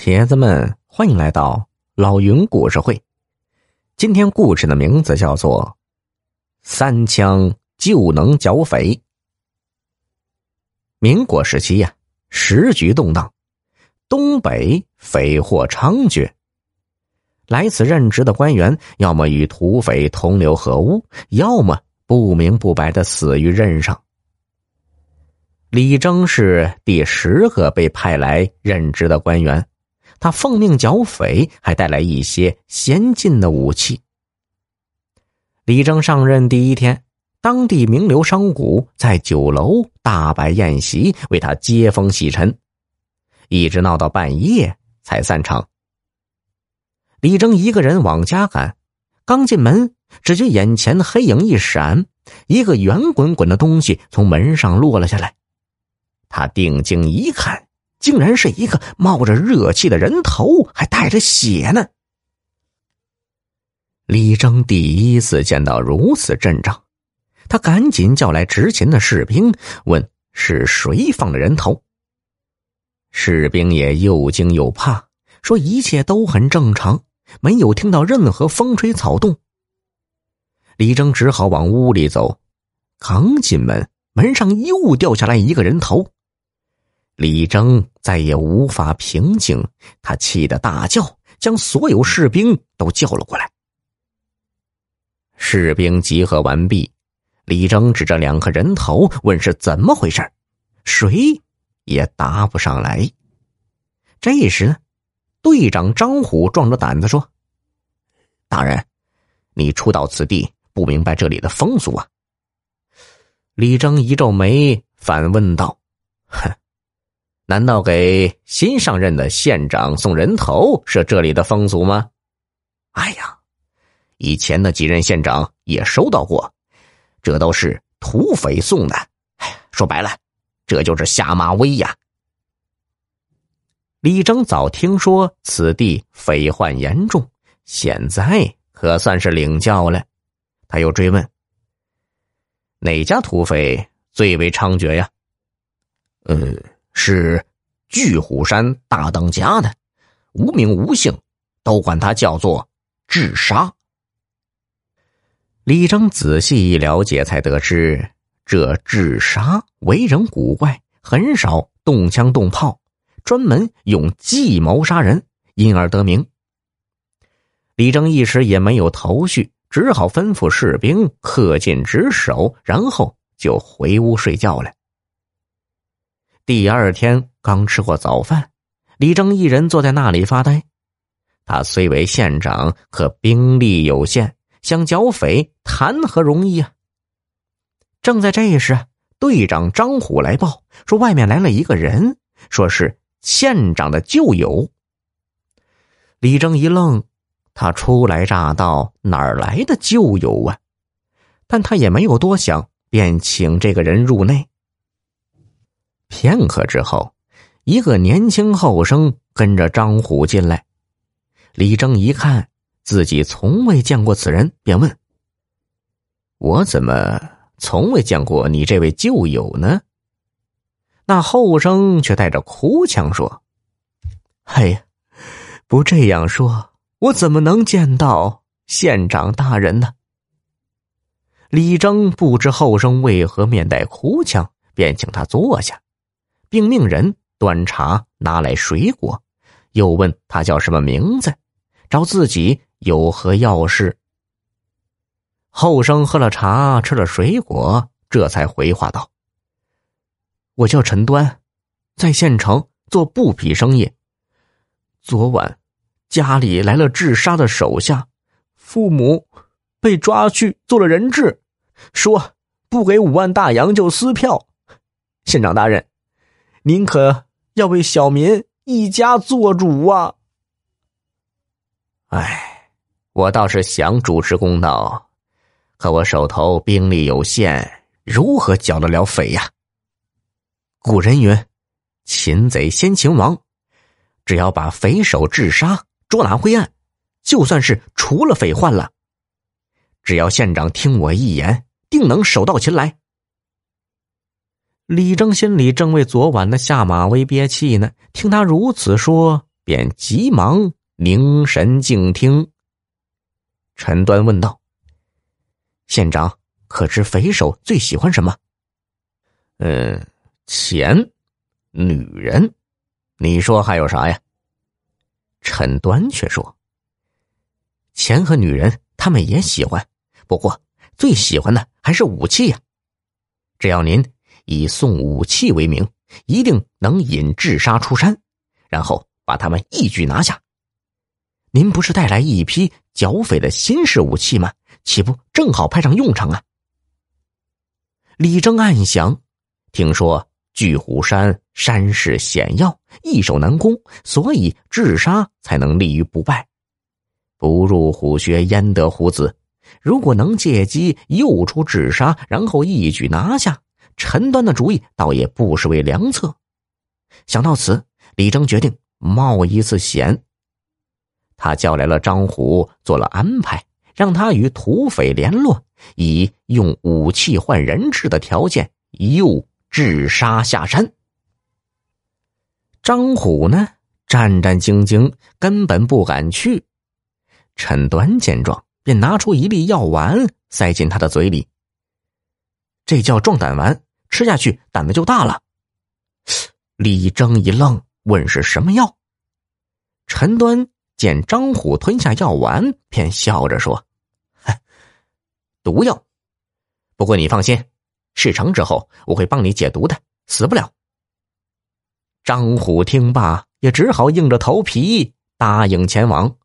铁子们，欢迎来到老云故事会。今天故事的名字叫做《三枪就能剿匪》。民国时期呀，时局动荡，东北匪祸猖獗。来此任职的官员，要么与土匪同流合污，要么不明不白的死于任上。李征是第十个被派来任职的官员。他奉命剿匪，还带来一些先进的武器。李征上任第一天，当地名流商贾在酒楼大摆宴席，为他接风洗尘，一直闹到半夜才散场。李征一个人往家赶，刚进门，只觉眼前黑影一闪，一个圆滚滚的东西从门上落了下来。他定睛一看。竟然是一个冒着热气的人头，还带着血呢。李征第一次见到如此阵仗，他赶紧叫来执勤的士兵，问是谁放的人头。士兵也又惊又怕，说一切都很正常，没有听到任何风吹草动。李征只好往屋里走，刚进门，门上又掉下来一个人头。李征再也无法平静，他气得大叫，将所有士兵都叫了过来。士兵集合完毕，李征指着两个人头问是怎么回事，谁也答不上来。这时，队长张虎壮着胆子说：“大人，你初到此地，不明白这里的风俗啊。”李征一皱眉，反问道：“哼。”难道给新上任的县长送人头是这里的风俗吗？哎呀，以前的几任县长也收到过，这都是土匪送的。哎，说白了，这就是下马威呀。李征早听说此地匪患严重，现在可算是领教了。他又追问：哪家土匪最为猖獗呀？嗯。是巨虎山大当家的，无名无姓，都管他叫做智杀。李征仔细一了解，才得知这智杀为人古怪，很少动枪动炮，专门用计谋杀人，因而得名。李征一时也没有头绪，只好吩咐士兵恪尽职守，然后就回屋睡觉了。第二天刚吃过早饭，李征一人坐在那里发呆。他虽为县长，可兵力有限，想剿匪谈何容易啊！正在这时，队长张虎来报说，外面来了一个人，说是县长的旧友。李征一愣，他初来乍到，哪儿来的旧友啊？但他也没有多想，便请这个人入内。片刻之后，一个年轻后生跟着张虎进来。李征一看自己从未见过此人，便问：“我怎么从未见过你这位旧友呢？”那后生却带着哭腔说：“哎呀，不这样说，我怎么能见到县长大人呢？”李征不知后生为何面带哭腔，便请他坐下。并命人端茶拿来水果，又问他叫什么名字，找自己有何要事。后生喝了茶，吃了水果，这才回话道：“我叫陈端，在县城做布匹生意。昨晚家里来了治沙的手下，父母被抓去做了人质，说不给五万大洋就撕票。县长大人。”您可要为小民一家做主啊！哎，我倒是想主持公道，可我手头兵力有限，如何剿得了匪呀？古人云：“擒贼先擒王。”只要把匪首治杀，捉拿归案，就算是除了匪患了。只要县长听我一言，定能手到擒来。李征心里正为昨晚的下马威憋气呢，听他如此说，便急忙凝神静听。陈端问道：“县长，可知匪首最喜欢什么？”“嗯，钱，女人。你说还有啥呀？”陈端却说：“钱和女人，他们也喜欢，不过最喜欢的还是武器呀。只要您以送武器为名，一定能引智杀出山，然后把他们一举拿下。您不是带来一批剿匪的新式武器吗？岂不正好派上用场啊？”李征暗想：听说。巨虎山山势险要，易守难攻，所以智杀才能立于不败。不入虎穴，焉得虎子？如果能借机诱出智杀，然后一举拿下陈端的主意，倒也不失为良策。想到此，李征决定冒一次险。他叫来了张虎，做了安排，让他与土匪联络，以用武器换人质的条件诱。智杀下山，张虎呢战战兢兢，根本不敢去。陈端见状，便拿出一粒药丸塞进他的嘴里。这叫壮胆丸，吃下去胆子就大了。李征一愣，问是什么药？陈端见张虎吞下药丸，便笑着说：“毒药。不过你放心。”事成之后，我会帮你解毒的，死不了。张虎听罢，也只好硬着头皮答应前往。